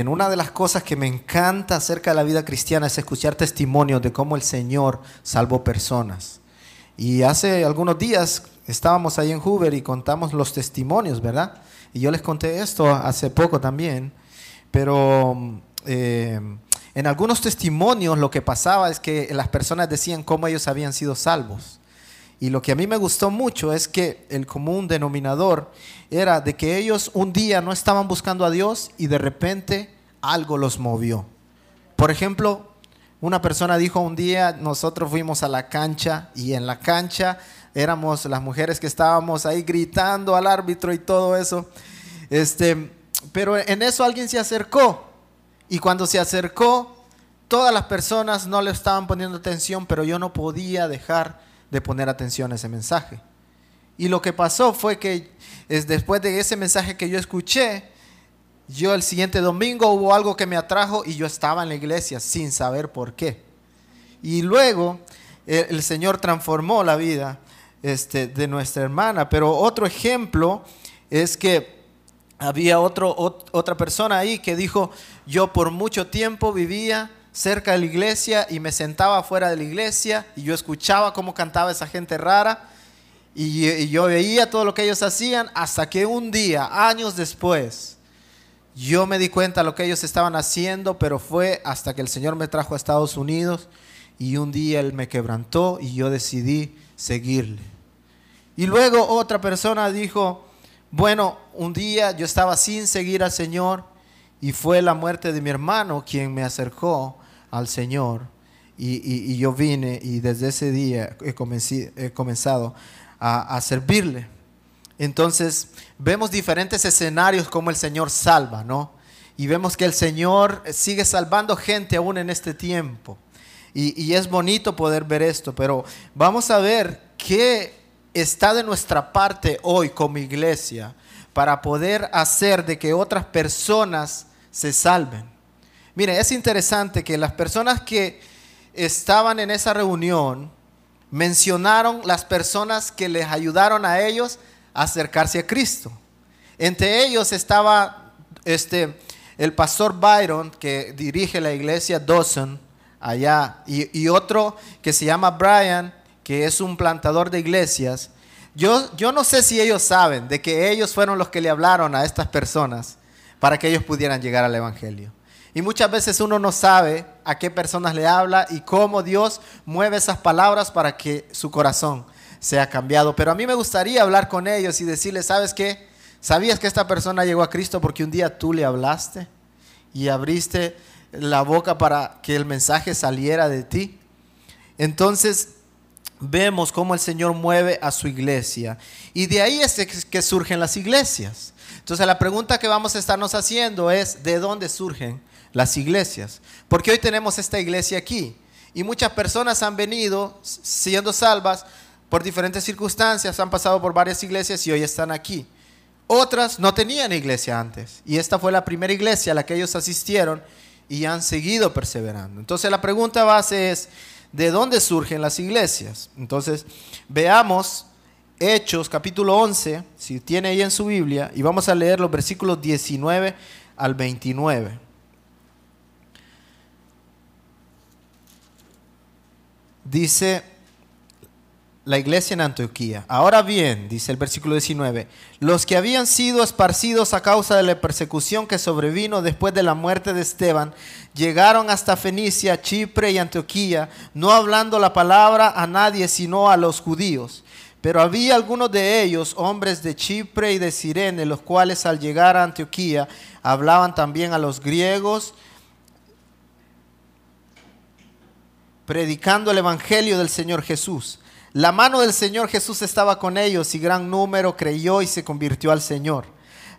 En una de las cosas que me encanta acerca de la vida cristiana es escuchar testimonios de cómo el Señor salvó personas. Y hace algunos días estábamos ahí en Hoover y contamos los testimonios, ¿verdad? Y yo les conté esto hace poco también, pero eh, en algunos testimonios lo que pasaba es que las personas decían cómo ellos habían sido salvos. Y lo que a mí me gustó mucho es que el común denominador era de que ellos un día no estaban buscando a Dios y de repente algo los movió. Por ejemplo, una persona dijo un día, nosotros fuimos a la cancha y en la cancha éramos las mujeres que estábamos ahí gritando al árbitro y todo eso. Este, pero en eso alguien se acercó y cuando se acercó, todas las personas no le estaban poniendo atención, pero yo no podía dejar de poner atención a ese mensaje. Y lo que pasó fue que es después de ese mensaje que yo escuché, yo el siguiente domingo hubo algo que me atrajo y yo estaba en la iglesia sin saber por qué. Y luego el, Señor transformó la vida este, de nuestra hermana. Pero otro ejemplo es que había otro, otra persona ahí que dijo, yo por mucho tiempo vivía cerca de la iglesia y me sentaba fuera de la iglesia y yo escuchaba cómo cantaba esa gente rara y, yo veía todo lo que ellos hacían hasta que un día, años después, yo me di cuenta de lo que ellos estaban haciendo, pero fue hasta que el Señor me trajo a Estados Unidos y un día Él me quebrantó y yo decidí seguirle. Y luego otra persona dijo, bueno, un día yo estaba sin seguir al Señor y fue la muerte de mi hermano quien me acercó al Señor. Y, yo vine y desde ese día he, comenzado a, servirle. Entonces vemos diferentes escenarios como el Señor salva, ¿no? Y vemos que el Señor sigue salvando gente aún en este tiempo. Y, y, es bonito poder ver esto, pero vamos a ver qué está de nuestra parte hoy como iglesia para poder hacer de que otras personas se salven. Mire, es interesante que las personas que estaban en esa reunión mencionaron las personas que les ayudaron a ellos a acercarse a Cristo. Entre ellos estaba este, el pastor Byron, que dirige la iglesia Dawson allá, y, y otro que se llama Brian, que es un plantador de iglesias. Yo, yo no sé si ellos saben de que ellos fueron los que le hablaron a estas personas para que ellos pudieran llegar al Evangelio. Y muchas veces uno no sabe a qué personas le habla y cómo Dios mueve esas palabras para que su corazón sea cambiado. Pero a mí me gustaría hablar con ellos y decirles, ¿sabes qué? ¿Sabías que esta persona llegó a Cristo porque un día tú le hablaste y abriste la boca para que el mensaje saliera de ti? Entonces, vemos cómo el Señor mueve a su iglesia. Y de ahí es que surgen las iglesias. Entonces la pregunta que vamos a estarnos haciendo es, ¿de dónde surgen las iglesias? Porque hoy tenemos esta iglesia aquí. Y muchas personas han venido siendo salvas por diferentes circunstancias, han pasado por varias iglesias y hoy están aquí. Otras no tenían iglesia antes. Y esta fue la primera iglesia a la que ellos asistieron y han seguido perseverando. Entonces la pregunta base es, de dónde surgen las iglesias. Entonces, veamos Hechos capítulo 11, si tiene ahí en su Biblia, y vamos a leer los versículos 19 al 29. Dice, la iglesia en Antioquía. Ahora bien, dice el versículo 19, los que habían sido esparcidos a causa de la persecución que sobrevino después de la muerte de Esteban, llegaron hasta Fenicia, Chipre y Antioquía, no hablando la palabra a nadie sino a los judíos. Pero había algunos de ellos, hombres de Chipre y de Sirene, los cuales al llegar a Antioquía hablaban también a los griegos, predicando el Evangelio del Señor Jesús. La mano del Señor Jesús estaba con ellos y gran número creyó y se convirtió al Señor.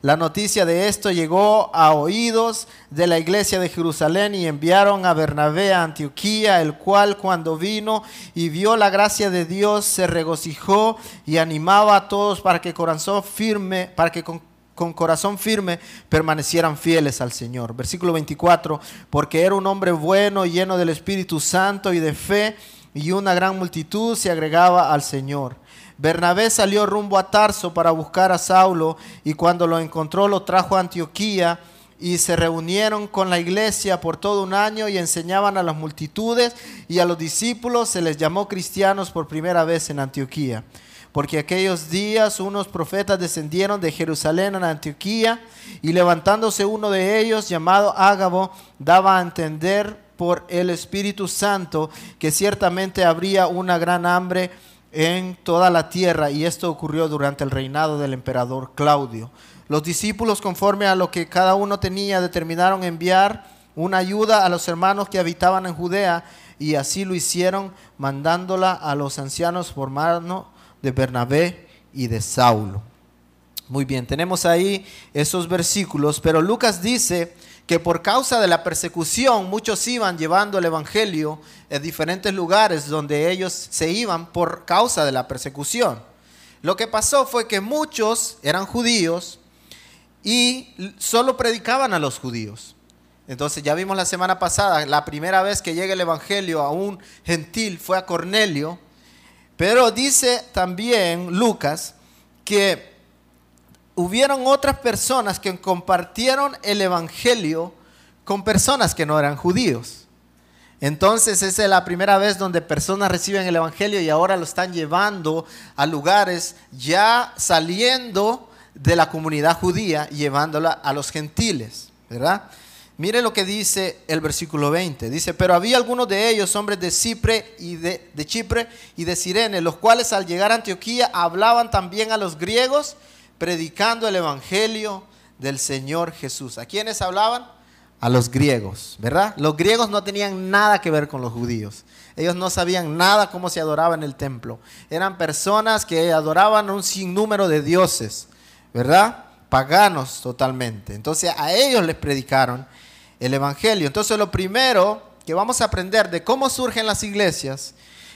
La noticia de esto llegó a oídos de la iglesia de Jerusalén y enviaron a Bernabé a Antioquía, el cual cuando vino y vio la gracia de Dios se regocijó y animaba a todos para que corazón firme, para que con, con corazón firme permanecieran fieles al Señor. Versículo 24, porque era un hombre bueno, lleno del Espíritu Santo y de fe y una gran multitud se agregaba al Señor. Bernabé salió rumbo a Tarso para buscar a Saulo y cuando lo encontró lo trajo a Antioquía y se reunieron con la iglesia por todo un año y enseñaban a las multitudes y a los discípulos se les llamó cristianos por primera vez en Antioquía. Porque aquellos días unos profetas descendieron de Jerusalén a Antioquía y levantándose uno de ellos llamado Ágabo daba a entender por el Espíritu Santo que ciertamente habría una gran hambre en toda la tierra y esto ocurrió durante el reinado del emperador Claudio. Los discípulos, conforme a lo que cada uno tenía, determinaron enviar una ayuda a los hermanos que habitaban en Judea y así lo hicieron, mandándola a los ancianos por mano de Bernabé y de Saulo. Muy bien, tenemos ahí esos versículos, pero Lucas dice que por causa de la persecución muchos iban llevando el Evangelio en diferentes lugares donde ellos se iban por causa de la persecución. Lo que pasó fue que muchos eran judíos, y solo predicaban a los judíos. Entonces ya vimos la semana pasada, la primera vez que llega el Evangelio a un gentil fue a Cornelio, pero dice también Lucas que hubieron otras personas que compartieron el Evangelio con personas que no eran judíos. Entonces esa es la primera vez donde personas reciben el Evangelio y ahora lo están llevando a lugares ya saliendo de la comunidad judía llevándola a los gentiles, ¿verdad? Mire lo que dice el versículo 20. Dice, pero había algunos de ellos, hombres de Chipre y de, de, Chipre y de Sirene, los cuales al llegar a Antioquía hablaban también a los griegos, predicando el evangelio del Señor Jesús. ¿A quiénes hablaban? A los griegos, ¿verdad? Los griegos no tenían nada que ver con los judíos. Ellos no sabían nada cómo se adoraba en el templo. Eran personas que adoraban un sinnúmero de dioses. ¿verdad? Paganos totalmente. Entonces a ellos les predicaron el Evangelio. Entonces lo primero que vamos a aprender de cómo surgen las iglesias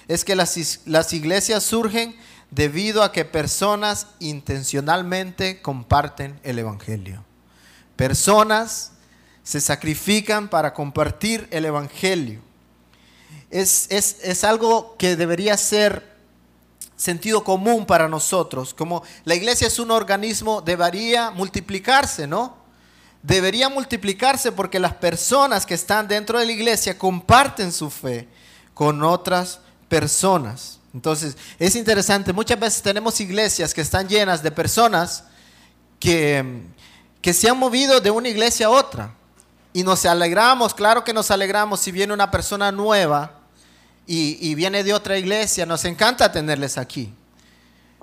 es que las, las iglesias surgen debido a que personas intencionalmente comparten el Evangelio. Personas se sacrifican para compartir el Evangelio. Es, es, es algo que debería ser sentido común para nosotros. Como la iglesia es un organismo, debería multiplicarse, ¿no? Debería multiplicarse porque las personas que están dentro de la iglesia comparten su fe con otras personas. Entonces, es interesante, muchas veces tenemos iglesias que están llenas de personas que, que se han movido de una iglesia a otra. Y nos alegramos, claro que nos alegramos si viene una persona nueva y, viene de otra iglesia, nos encanta tenerles aquí.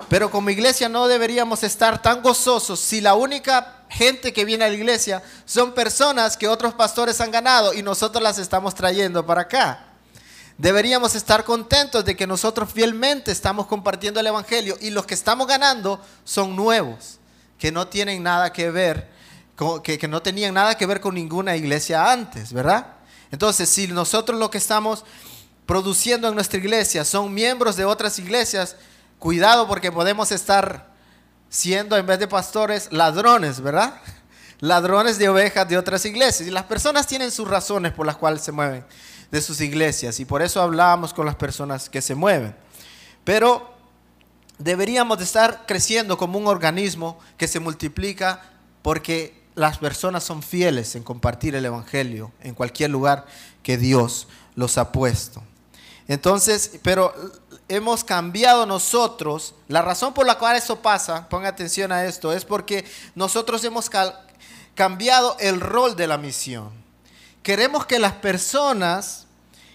Pero como iglesia no deberíamos estar tan gozosos si la única gente que viene a la iglesia son personas que otros pastores han ganado y nosotros las estamos trayendo para acá. Deberíamos estar contentos de que nosotros fielmente estamos compartiendo el Evangelio y los que estamos ganando son nuevos, que no tienen nada que ver, que, no tenían nada que ver con ninguna iglesia antes, ¿verdad? Entonces, si nosotros lo que estamos produciendo en nuestra iglesia son miembros de otras iglesias, cuidado porque podemos estar siendo en vez de pastores ladrones, ¿verdad? Ladrones de ovejas de otras iglesias. Y las personas tienen sus razones por las cuales se mueven de sus iglesias y por eso hablamos con las personas que se mueven. Pero deberíamos de estar creciendo como un organismo que se multiplica porque las personas son fieles en compartir el Evangelio en cualquier lugar que Dios los ha puesto. Entonces, pero hemos cambiado nosotros. La razón por la cual eso pasa, ponga atención a esto, es porque nosotros hemos cambiado el rol de la misión. Queremos que las personas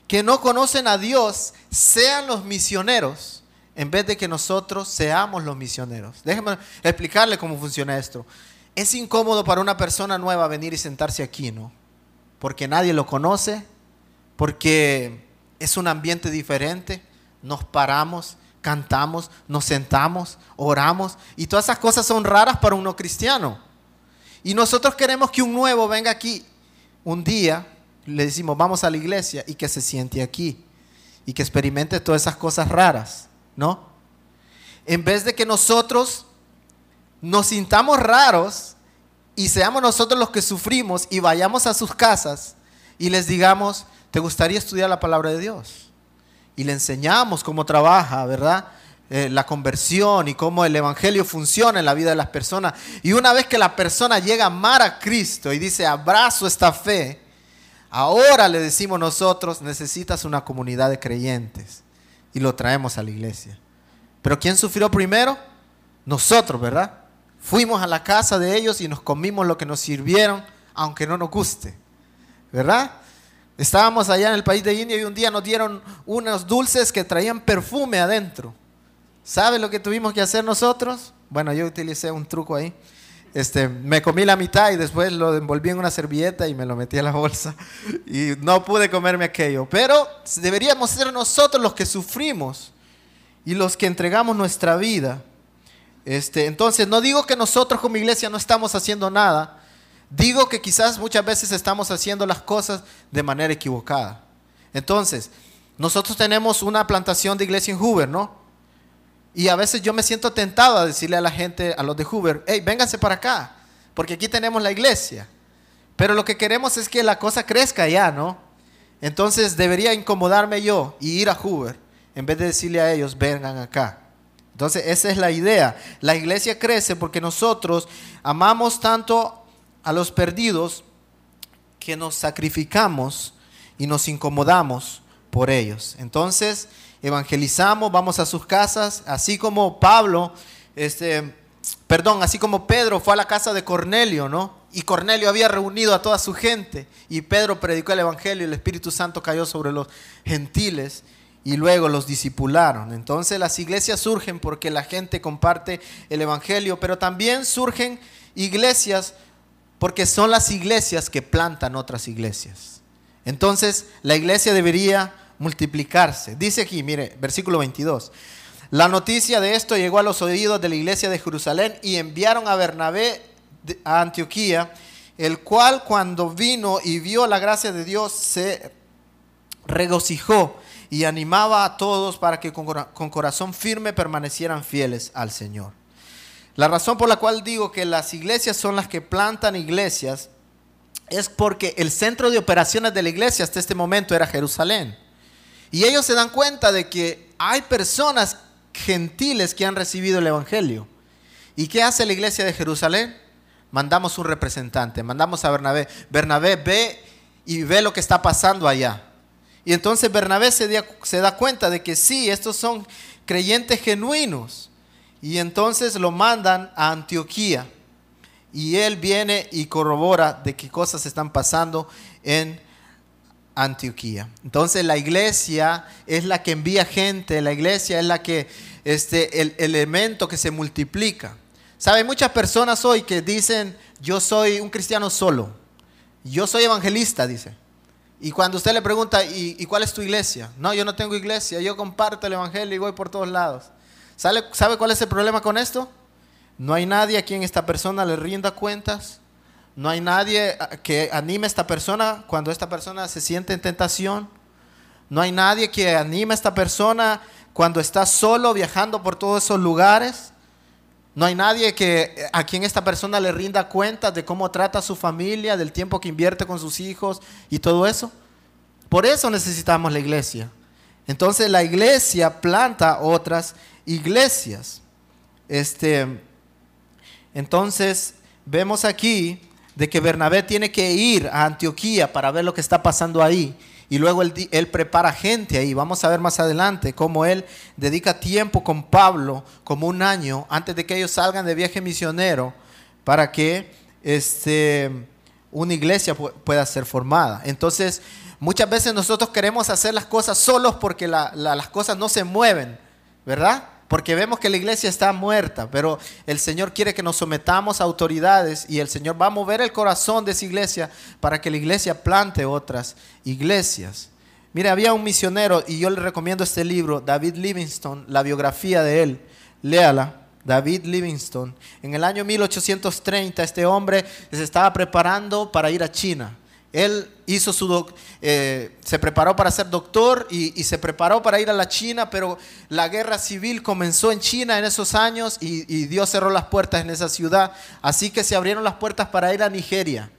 que no conocen a Dios sean los misioneros en vez de que nosotros seamos los misioneros. Déjenme explicarle cómo funciona esto. Es incómodo para una persona nueva venir y sentarse aquí, ¿no? Porque nadie lo conoce, porque es un ambiente diferente. Nos paramos, cantamos, nos sentamos, oramos y todas esas cosas son raras para uno cristiano. Y nosotros queremos que un nuevo venga aquí un día, le decimos, vamos a la iglesia y que se siente aquí y que experimente todas esas cosas raras, ¿no? En vez de que nosotros nos sintamos raros y seamos nosotros los que sufrimos y vayamos a sus casas y les digamos, ¿Te gustaría estudiar la palabra de Dios? Y le enseñamos cómo trabaja, ¿verdad? Eh, la conversión y cómo el Evangelio funciona en la vida de las personas. Y una vez que la persona llega a amar a Cristo y dice, abrazo esta fe, ahora le decimos nosotros, necesitas una comunidad de creyentes. Y lo traemos a la iglesia. Pero ¿quién sufrió primero? Nosotros, ¿verdad? Fuimos a la casa de ellos y nos comimos lo que nos sirvieron, aunque no nos guste. ¿Verdad? Estábamos allá en el país de India y un día nos dieron unos dulces que traían perfume adentro. ¿Sabe lo que tuvimos que hacer nosotros? Bueno, yo utilicé un truco ahí. Este, me comí la mitad y después lo envolví en una servilleta y me lo metí a la bolsa. Y no pude comerme aquello. Pero deberíamos ser nosotros los que sufrimos y los que entregamos nuestra vida. Este, entonces, no digo que nosotros como iglesia no estamos haciendo nada, Digo que quizás muchas veces estamos haciendo las cosas de manera equivocada. Entonces, nosotros tenemos una plantación de iglesia en Hoover, ¿no? Y a veces yo me siento tentado a decirle a la gente, a los de Hoover, hey, vénganse para acá, porque aquí tenemos la iglesia. Pero lo que queremos es que la cosa crezca allá, ¿no? Entonces debería incomodarme yo y ir a Hoover, en vez de decirle a ellos, vengan acá. Entonces esa es la idea. La iglesia crece porque nosotros amamos tanto a los perdidos que nos sacrificamos y nos incomodamos por ellos. Entonces, evangelizamos, vamos a sus casas, así como Pablo, este, perdón, así como Pedro fue a la casa de Cornelio, ¿no? Y Cornelio había reunido a toda su gente y Pedro predicó el evangelio y el Espíritu Santo cayó sobre los gentiles y luego los discipularon. Entonces las iglesias surgen porque la gente comparte el evangelio, pero también surgen iglesias porque son las iglesias que plantan otras iglesias. Entonces, la iglesia debería multiplicarse. Dice aquí, mire, versículo 22. La noticia de esto llegó a los oídos de la iglesia de Jerusalén y enviaron a Bernabé a Antioquía, el cual cuando vino y vio la gracia de Dios se regocijó y animaba a todos para que con corazón firme permanecieran fieles al Señor. La razón por la cual digo que las iglesias son las que plantan iglesias es porque el centro de operaciones de la iglesia hasta este momento era Jerusalén. Y ellos se dan cuenta de que hay personas gentiles que han recibido el Evangelio. ¿Y qué hace la iglesia de Jerusalén? Mandamos un representante, mandamos a Bernabé. Bernabé ve y ve lo que está pasando allá. Y entonces Bernabé se, se da cuenta de que sí, estos son creyentes genuinos. Y entonces lo mandan a Antioquía. Y él viene y corrobora de qué cosas están pasando en Antioquía. Entonces la iglesia es la que envía gente, la iglesia es la que, este, el elemento que se multiplica. ¿Sabe? Muchas personas hoy que dicen, yo soy un cristiano solo, yo soy evangelista, dice. Y cuando usted le pregunta, ¿y, ¿y cuál es tu iglesia? No, yo no tengo iglesia, yo comparto el evangelio y voy por todos lados. ¿Sabe, cuál es el problema con esto? No hay nadie a quien esta persona le rinda cuentas. No hay nadie que anime a esta persona cuando esta persona se siente en tentación. No hay nadie que anime a esta persona cuando está solo viajando por todos esos lugares. No hay nadie que, a quien esta persona le rinda cuentas de cómo trata a su familia, del tiempo que invierte con sus hijos y todo eso. Por eso necesitamos la iglesia. Entonces la iglesia planta otras iglesias. Este, entonces, vemos aquí de que Bernabé tiene que ir a Antioquía para ver lo que está pasando ahí. Y luego él, prepara gente ahí. Vamos a ver más adelante cómo él dedica tiempo con Pablo, como un año, antes de que ellos salgan de viaje misionero, para que este, una iglesia pueda ser formada. Entonces, muchas veces nosotros queremos hacer las cosas solos porque las cosas no se mueven, ¿verdad? Porque vemos que la iglesia está muerta, pero el Señor quiere que nos sometamos a autoridades y el Señor va a mover el corazón de esa iglesia para que la iglesia plante otras iglesias. Mire, había un misionero y yo le recomiendo este libro, David Livingstone, la biografía de él. Léala. David Livingstone. En el año 1830 este hombre se estaba preparando para ir a China. Él hizo su eh, se preparó para ser doctor y, se preparó para ir a la China, pero la guerra civil comenzó en China en esos años y, y Dios cerró las puertas en esa ciudad. Así que se abrieron las puertas para ir a Nigeria.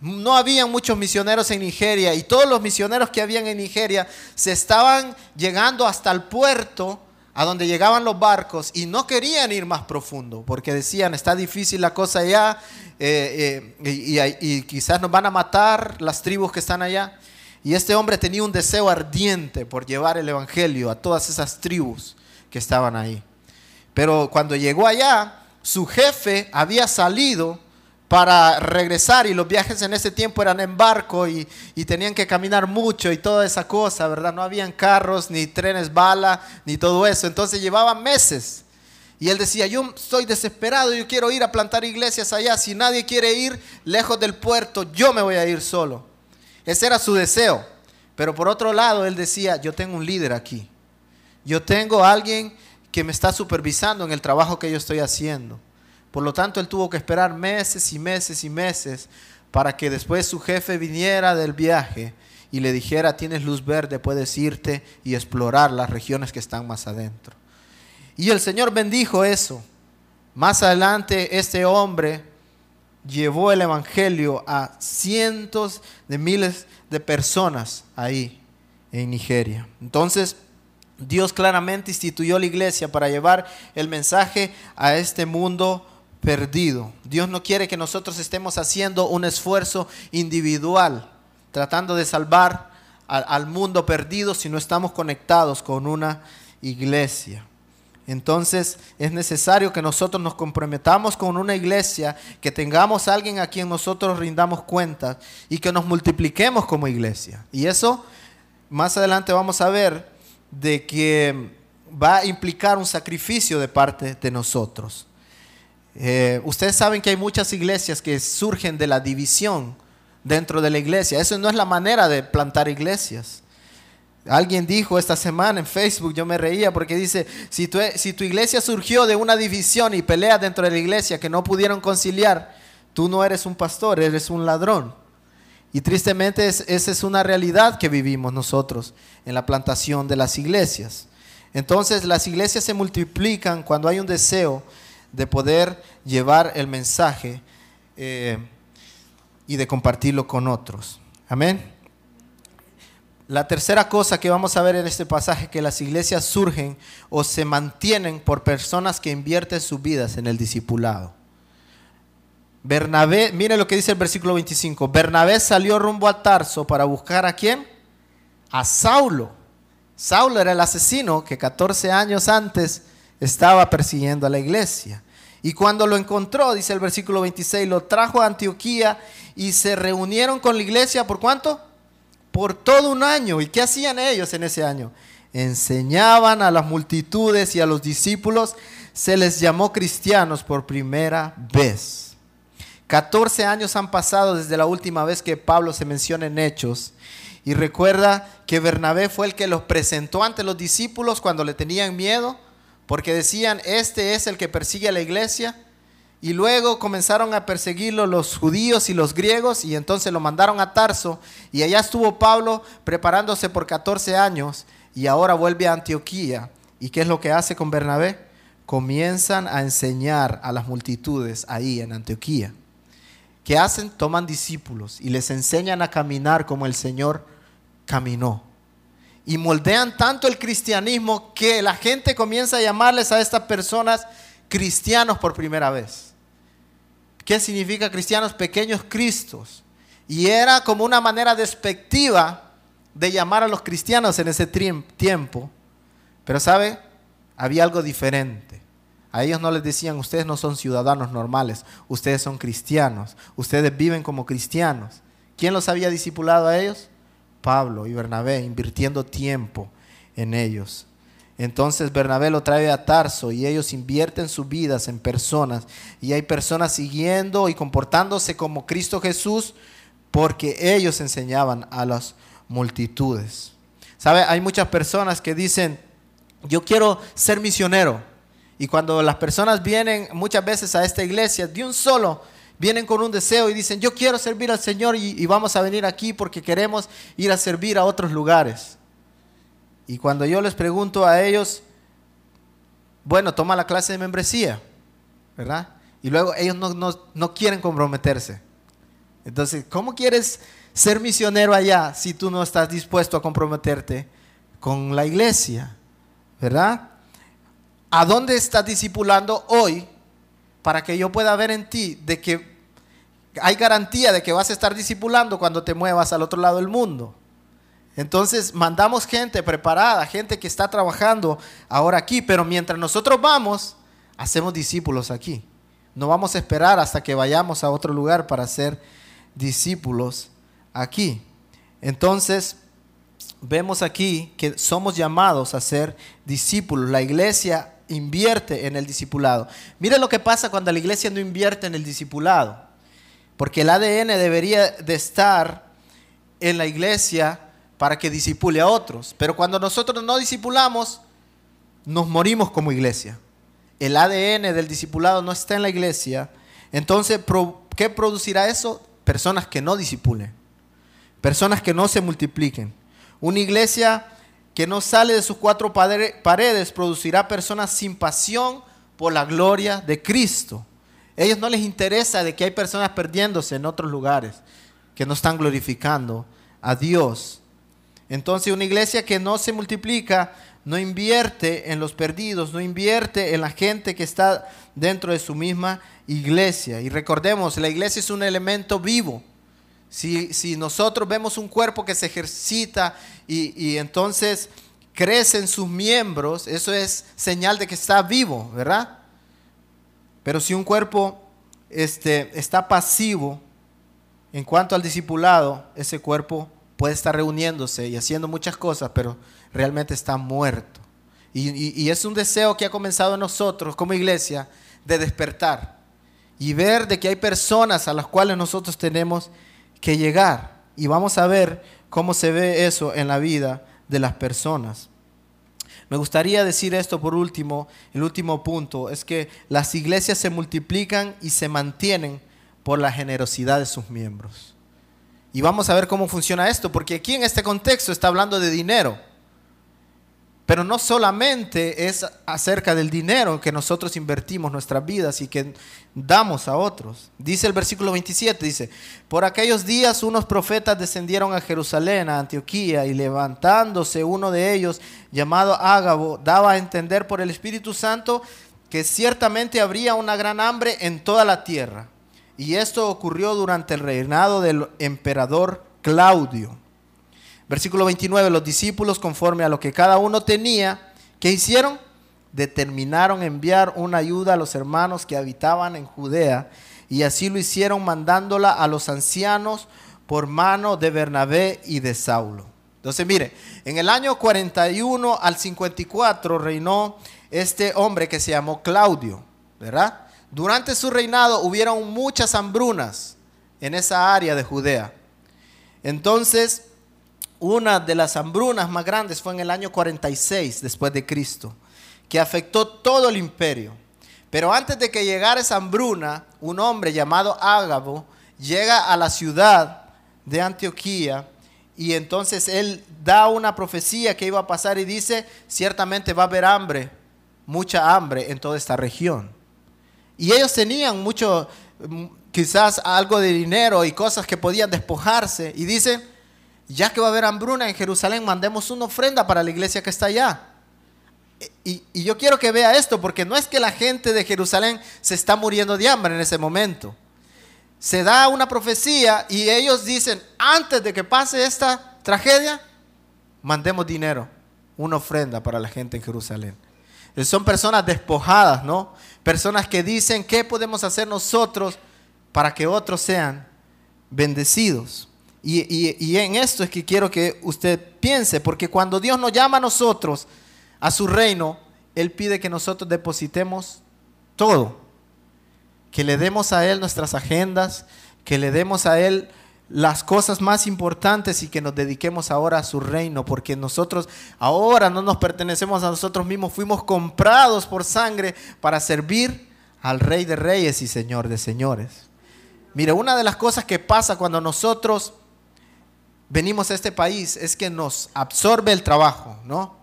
No había muchos misioneros en Nigeria y todos los misioneros que habían en Nigeria se estaban llegando hasta el puerto a donde llegaban los barcos y no querían ir más profundo porque decían, está difícil la cosa allá eh, eh, y, y quizás nos van a matar las tribus que están allá. Y este hombre tenía un deseo ardiente por llevar el Evangelio a todas esas tribus que estaban ahí. Pero cuando llegó allá, su jefe había salido para regresar y los viajes en ese tiempo eran en barco y, tenían que caminar mucho y toda esa cosa, ¿verdad? No habían carros, ni trenes bala, ni todo eso. Entonces llevaban meses. Y él decía, yo estoy desesperado, yo quiero ir a plantar iglesias allá. Si nadie quiere ir lejos del puerto, yo me voy a ir solo. Ese era su deseo. Pero por otro lado, él decía, yo tengo un líder aquí. Yo tengo alguien que me está supervisando en el trabajo que yo estoy haciendo. Por lo tanto, él tuvo que esperar meses y meses y meses para que después su jefe viniera del viaje y le dijera, tienes luz verde, puedes irte y explorar las regiones que están más adentro. Y el Señor bendijo eso. Más adelante, este hombre llevó el Evangelio a cientos de miles de personas ahí en Nigeria. Entonces, Dios claramente instituyó la iglesia para llevar el mensaje a este mundo perdido. Dios no quiere que nosotros estemos haciendo un esfuerzo individual, tratando de salvar al, mundo perdido si no estamos conectados con una iglesia. Entonces es necesario que nosotros nos comprometamos con una iglesia, que tengamos a alguien a quien nosotros rindamos cuentas y que nos multipliquemos como iglesia. Y eso más adelante vamos a ver de que va a implicar un sacrificio de parte de nosotros. Eh, ustedes saben que hay muchas iglesias que surgen de la división dentro de la iglesia. Eso no es la manera de plantar iglesias. Alguien dijo esta semana en Facebook, yo me reía porque dice, si si tu iglesia surgió de una división y pelea dentro de la iglesia que no pudieron conciliar, tú no eres un pastor, eres un ladrón. Y tristemente esa es una realidad que vivimos nosotros en la plantación de las iglesias. Entonces las iglesias se multiplican cuando hay un deseo de poder llevar el mensaje eh, y de compartirlo con otros. Amén. La tercera cosa que vamos a ver en este pasaje, que las iglesias surgen o se mantienen por personas que invierten sus vidas en el discipulado. Bernabé, mire lo que dice el versículo 25, Bernabé salió rumbo a Tarso para buscar a quién? A Saulo. Saulo era el asesino que 14 años antes estaba persiguiendo a la iglesia. Y cuando lo encontró, dice el versículo 26, lo trajo a Antioquía y se reunieron con la iglesia por cuánto? Por todo un año. ¿Y qué hacían ellos en ese año? Enseñaban a las multitudes y a los discípulos. Se les llamó cristianos por primera vez. 14 años han pasado desde la última vez que Pablo se menciona en Hechos. Y recuerda que Bernabé fue el que los presentó ante los discípulos cuando le tenían miedo porque decían, este es el que persigue a la iglesia. Y luego comenzaron a perseguirlo los judíos y los griegos y entonces lo mandaron a Tarso. Y allá estuvo Pablo preparándose por 14 años y ahora vuelve a Antioquía. ¿Y qué es lo que hace con Bernabé? Comienzan a enseñar a las multitudes ahí en Antioquía. ¿Qué hacen? Toman discípulos y les enseñan a caminar como el Señor caminó y moldean tanto el cristianismo que la gente comienza a llamarles a estas personas cristianos por primera vez. ¿Qué significa cristianos? Pequeños cristos. Y era como una manera despectiva de llamar a los cristianos en ese tiempo. Pero ¿sabe? Había algo diferente. A ellos no les decían, ustedes no son ciudadanos normales, ustedes son cristianos, ustedes viven como cristianos. ¿Quién los había discipulado a ellos? Pablo y Bernabé invirtiendo tiempo en ellos. Entonces Bernabé lo trae a Tarso y ellos invierten sus vidas en personas y hay personas siguiendo y comportándose como Cristo Jesús porque ellos enseñaban a las multitudes. ¿Sabe? Hay muchas personas que dicen, yo quiero ser misionero. Y cuando las personas vienen muchas veces a esta iglesia de un solo, vienen con un deseo y dicen, yo quiero servir al Señor y, vamos a venir aquí porque queremos ir a servir a otros lugares. Y cuando yo les pregunto a ellos, bueno, toma la clase de membresía, ¿verdad? Y luego ellos no, no quieren comprometerse. Entonces, ¿cómo quieres ser misionero allá si tú no estás dispuesto a comprometerte con la iglesia? ¿Verdad? ¿A dónde estás discipulando hoy para que yo pueda ver en ti de que hay garantía de que vas a estar discipulando cuando te muevas al otro lado del mundo? Entonces mandamos gente preparada, gente que está trabajando ahora aquí, pero mientras nosotros vamos, hacemos discípulos aquí. No vamos a esperar hasta que vayamos a otro lugar para ser discípulos aquí. Entonces, vemos aquí que somos llamados a ser discípulos. La iglesia invierte en el discipulado. Mire lo que pasa cuando la iglesia no invierte en el discipulado. Porque el ADN debería de estar en la iglesia para que disipule a otros. Pero cuando nosotros no discipulamos, nos morimos como iglesia. El ADN del discipulado no está en la iglesia. Entonces, ¿qué producirá eso? Personas que no disipulen. Personas que no se multipliquen. Una iglesia que no sale de sus cuatro paredes producirá personas sin pasión por la gloria de Cristo. Ellos no les interesa de que hay personas perdiéndose en otros lugares, que no están glorificando a Dios. Entonces una iglesia que no se multiplica, no invierte en los perdidos, no invierte en la gente que está dentro de su misma iglesia. Y recordemos, la iglesia es un elemento vivo. Si, si nosotros vemos un cuerpo que se ejercita y, y entonces crecen sus miembros, eso es señal de que está vivo, ¿verdad? Pero si un cuerpo este, está pasivo en cuanto al discipulado, ese cuerpo puede estar reuniéndose y haciendo muchas cosas, pero realmente está muerto. Y, es un deseo que ha comenzado en nosotros como iglesia de despertar y ver de que hay personas a las cuales nosotros tenemos que llegar. Y vamos a ver cómo se ve eso en la vida de las personas. Me gustaría decir esto por último, el último punto, es que las iglesias se multiplican y se mantienen por la generosidad de sus miembros. Y vamos a ver cómo funciona esto, porque aquí en este contexto está hablando de dinero. Pero no solamente es acerca del dinero que nosotros invertimos nuestras vidas y que damos a otros. Dice el versículo 27, dice, por aquellos días unos profetas descendieron a Jerusalén, a Antioquía, y levantándose uno de ellos, llamado Ágabo, daba a entender por el Espíritu Santo que ciertamente habría una gran hambre en toda la tierra. Y esto ocurrió durante el reinado del emperador Claudio. Versículo 29, los discípulos, conforme a lo que cada uno tenía, ¿qué hicieron? Determinaron enviar una ayuda a los hermanos que habitaban en Judea, y así lo hicieron mandándola a los ancianos por mano de Bernabé y de Saulo. Entonces, mire, en el año 41 al 54 reinó este hombre que se llamó Claudio, ¿verdad? Durante su reinado hubieron muchas hambrunas en esa área de Judea. Entonces, una de las hambrunas más grandes fue en el año 46 después de Cristo, que afectó todo el imperio. Pero antes de que llegara esa hambruna, un hombre llamado Ágabo llega a la ciudad de Antioquía y entonces él da una profecía que iba a pasar y dice, ciertamente va a haber hambre, mucha hambre en toda esta región. Y ellos tenían mucho, mm, quizás algo de dinero y cosas que podían despojarse. Y dice, ya que va a haber hambruna en Jerusalén, mandemos una ofrenda para la iglesia que está allá. Y, y, yo quiero que vea esto, porque no es que la gente de Jerusalén se está muriendo de hambre en ese momento. Se da una profecía y ellos dicen, antes de que pase esta tragedia, mandemos dinero, una ofrenda para la gente en Jerusalén. Son personas despojadas, ¿no? Personas que dicen, ¿qué podemos hacer nosotros para que otros sean bendecidos? Y, en esto es que quiero que usted piense, porque cuando Dios nos llama a nosotros a su reino, Él pide que nosotros depositemos todo, que le demos a Él nuestras agendas, que le demos a Él las cosas más importantes y que nos dediquemos ahora a su reino, porque nosotros ahora no nos pertenecemos a nosotros mismos, fuimos comprados por sangre para servir al Rey de Reyes y Señor de Señores. Mire, una de las cosas que pasa cuando nosotros venimos a este país es que nos absorbe el trabajo, ¿no?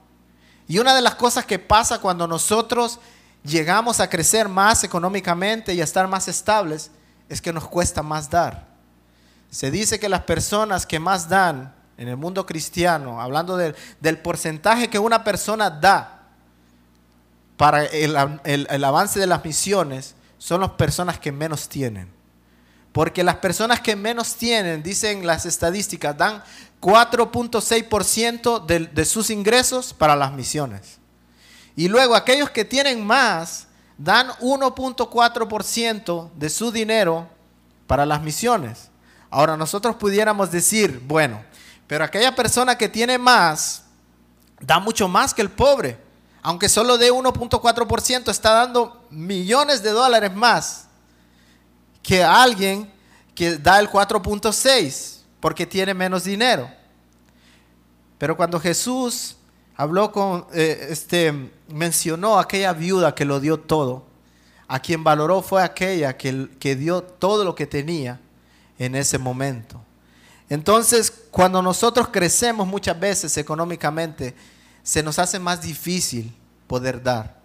Y una de las cosas que pasa cuando nosotros llegamos a crecer más económicamente y a estar más estables es que nos cuesta más dar. Se dice que las personas que más dan en el mundo cristiano, hablando del porcentaje que una persona da para el, avance de las misiones son las personas que menos tienen. Porque las personas que menos tienen, dicen las estadísticas, dan 4.6% de, sus ingresos para las misiones. Y luego aquellos que tienen más dan 1.4% de su dinero para las misiones. Ahora nosotros pudiéramos decir, bueno, pero aquella persona que tiene más da mucho más que el pobre. Aunque solo de 1.4% está dando millones de dólares más que alguien que da el 4.6 porque tiene menos dinero. Pero cuando Jesús habló con, eh, este, mencionó a aquella viuda que lo dio todo, a quien valoró fue aquella que, que dio todo lo que tenía en ese momento. Entonces, cuando nosotros crecemos muchas veces económicamente, se nos hace más difícil poder dar.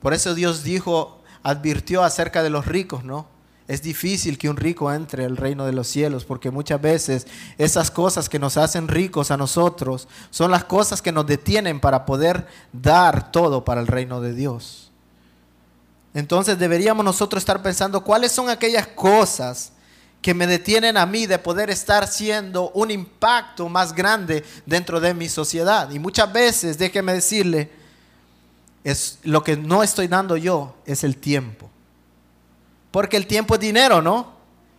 Por eso Dios dijo, advirtió acerca de los ricos, ¿no? Es difícil que un rico entre al reino de los cielos porque muchas veces esas cosas que nos hacen ricos a nosotros son las cosas que nos detienen para poder dar todo para el reino de Dios. Entonces deberíamos nosotros estar pensando cuáles son aquellas cosas que me detienen a mí de poder estar siendo un impacto más grande dentro de mi sociedad. Y muchas veces, déjeme decirle, es lo que no estoy dando yo es el tiempo. Porque el tiempo es dinero, ¿no?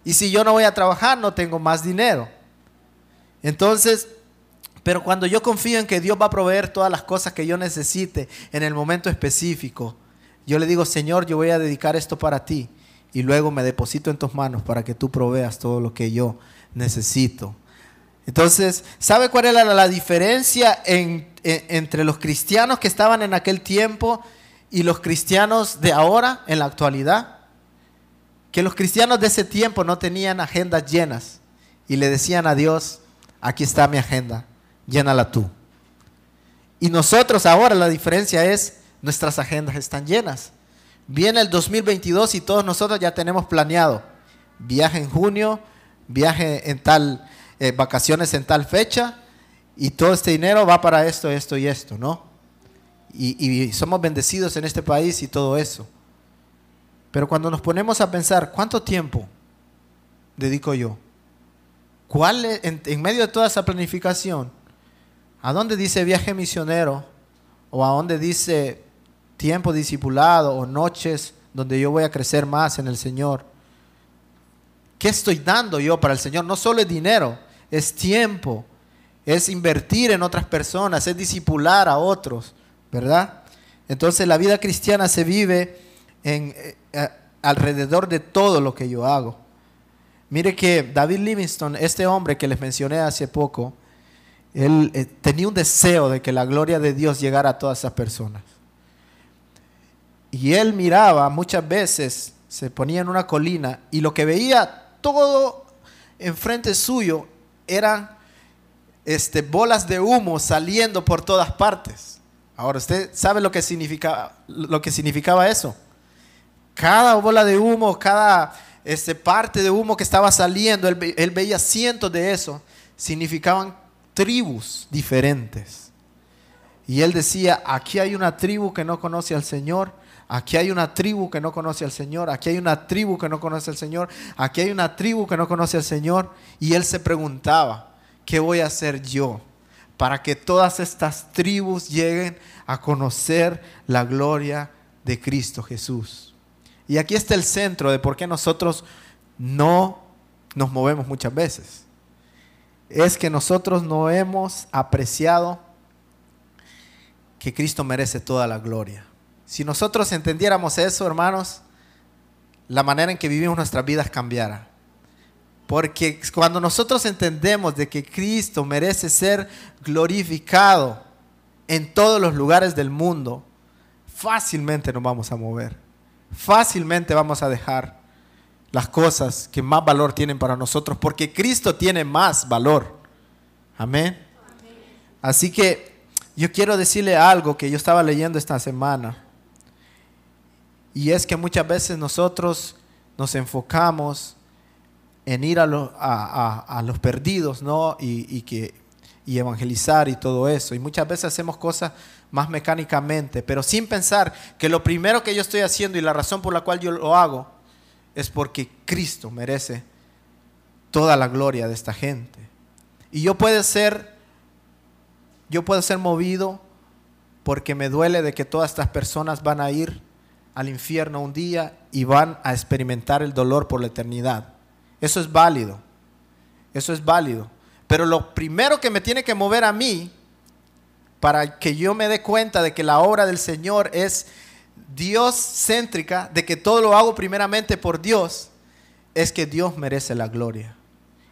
Y si yo no voy a trabajar, no tengo más dinero. Entonces, pero cuando yo confío en que Dios va a proveer todas las cosas que yo necesite en el momento específico, yo le digo, Señor, yo voy a dedicar esto para ti. Y luego me deposito en tus manos para que tú proveas todo lo que yo necesito. Entonces, ¿sabe cuál era la diferencia entre los cristianos que estaban en aquel tiempo y los cristianos de ahora, en la actualidad? Que los cristianos de ese tiempo no tenían agendas llenas y le decían a Dios, aquí está mi agenda, llénala tú. Y nosotros ahora la diferencia es, nuestras agendas están llenas. Viene el 2022 y todos nosotros ya tenemos planeado viaje en junio, viaje en tal, eh, vacaciones en tal fecha y todo este dinero va para esto, esto y esto, ¿no? y somos bendecidos en este país y todo eso. Pero cuando nos ponemos a pensar, ¿cuánto tiempo dedico yo? ¿Cuál en, medio de toda esa planificación, a dónde dice viaje misionero? ¿O a dónde dice tiempo discipulado o noches donde yo voy a crecer más en el Señor? ¿Qué estoy dando yo para el Señor? No solo es dinero, es tiempo, es invertir en otras personas, es discipular a otros, ¿verdad? Entonces la vida cristiana se vive en, eh, alrededor de todo lo que yo hago. Mire que David Livingstone, este hombre que les mencioné hace poco, él eh, tenía un deseo de que la gloria de Dios llegara a todas esas personas. Y él miraba muchas veces, se ponía en una colina y lo que veía todo enfrente suyo eran este, bolas de humo saliendo por todas partes. Ahora, ¿usted sabe lo que lo que significaba eso? Cada bola de humo, cada este, parte de humo que estaba saliendo, él, veía cientos de eso, significaban tribus diferentes. Y él decía, aquí hay una tribu que no conoce al Señor, aquí hay una tribu que no conoce al Señor, aquí hay una tribu que no conoce al Señor, aquí hay una tribu que no conoce al Señor. Y él se preguntaba, ¿qué voy a hacer yo para que todas estas tribus lleguen a conocer la gloria de Cristo Jesús? Y aquí está el centro de por qué nosotros no nos movemos muchas veces. Es que nosotros no hemos apreciado que Cristo merece toda la gloria. Si nosotros entendiéramos eso, hermanos, la manera en que vivimos nuestras vidas cambiara. Porque cuando nosotros entendemos de que Cristo merece ser glorificado en todos los lugares del mundo, fácilmente nos vamos a mover fácilmente vamos a dejar las cosas que más valor tienen para nosotros, porque Cristo tiene más valor. Amén. Así que yo quiero decirle algo que yo estaba leyendo esta semana, y es que muchas veces nosotros nos enfocamos en ir a, los perdidos, ¿no? Y, que, y evangelizar y todo eso. Y muchas veces hacemos cosas más mecánicamente, pero sin pensar que lo primero que yo estoy haciendo y la razón por la cual yo lo hago es porque Cristo merece toda la gloria de esta gente. Y yo puedo ser, yo puedo ser movido porque me duele de que todas estas personas van a ir al infierno un día y van a experimentar el dolor por la eternidad. Eso es válido. Eso es válido. Pero lo primero que me tiene que mover a mí para que yo me dé cuenta de que la obra del Señor es Dios céntrica, de que todo lo hago primeramente por Dios, es que Dios merece la gloria.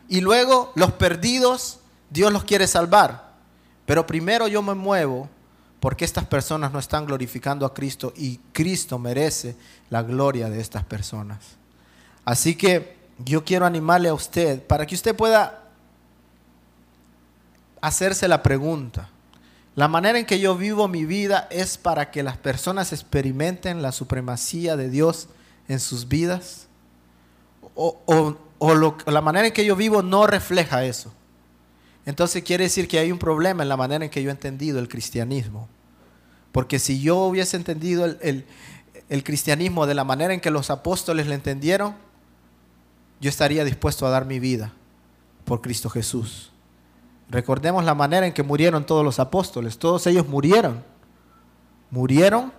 Y luego los perdidos, Dios los quiere salvar. Pero primero yo me muevo porque estas personas no están glorificando a Cristo y Cristo merece la gloria de estas personas. Así que yo quiero animarle a usted para que usted pueda hacerse la pregunta. La manera en que yo vivo mi vida es para que las personas experimenten la supremacía de Dios en sus vidas. O, la manera en que yo vivo no refleja eso. Entonces quiere decir que hay un problema en la manera en que yo he entendido el cristianismo. Porque si yo hubiese entendido el, el cristianismo de la manera en que los apóstoles lo entendieron, yo estaría dispuesto a dar mi vida por Cristo Jesús. Recordemos la manera en que murieron todos los apóstoles. Todos ellos murieron. Murieron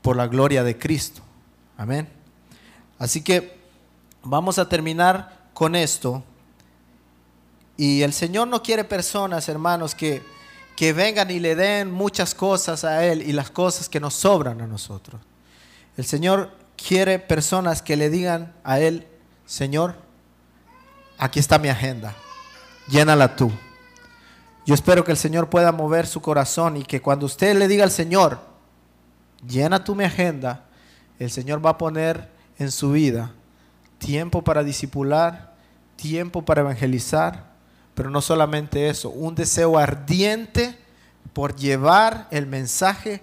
por la gloria de Cristo. Amén. Así que vamos a terminar con esto. Y el Señor no quiere personas, hermanos, que, que vengan y le den muchas cosas a Él y las cosas que nos sobran a nosotros. El Señor quiere personas que le digan a Él, Señor, aquí está mi agenda, llénala tú. Yo espero que el Señor pueda mover su corazón y que cuando usted le diga al Señor, llena tú mi agenda, el Señor va a poner en su vida tiempo para disipular, tiempo para evangelizar, pero no solamente eso, un deseo ardiente por llevar el mensaje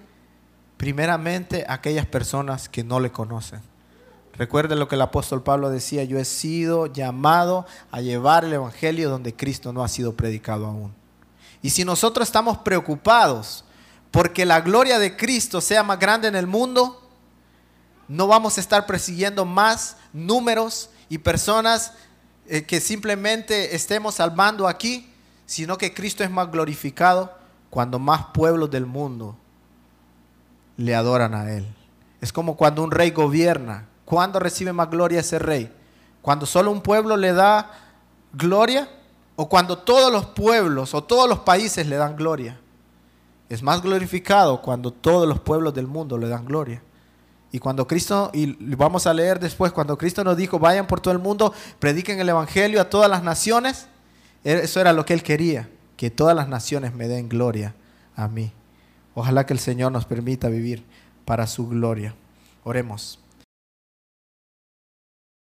primeramente a aquellas personas que no le conocen. Recuerde lo que el apóstol Pablo decía, yo he sido llamado a llevar el Evangelio donde Cristo no ha sido predicado aún. Y si nosotros estamos preocupados porque la gloria de Cristo sea más grande en el mundo, no vamos a estar persiguiendo más números y personas eh, que simplemente estemos salvando aquí, sino que Cristo es más glorificado cuando más pueblos del mundo le adoran a Él. Es como cuando un rey gobierna. ¿Cuándo recibe más gloria ese rey? ¿Cuando solo un pueblo le da gloria? ¿O cuando todos los pueblos o todos los países le dan gloria? Es más glorificado cuando todos los pueblos del mundo le dan gloria. Y cuando Cristo, y vamos a leer después, cuando Cristo nos dijo, vayan por todo el mundo, prediquen el Evangelio a todas las naciones, eso era lo que Él quería, que todas las naciones me den gloria a mí. Ojalá que el Señor nos permita vivir para su gloria. Oremos.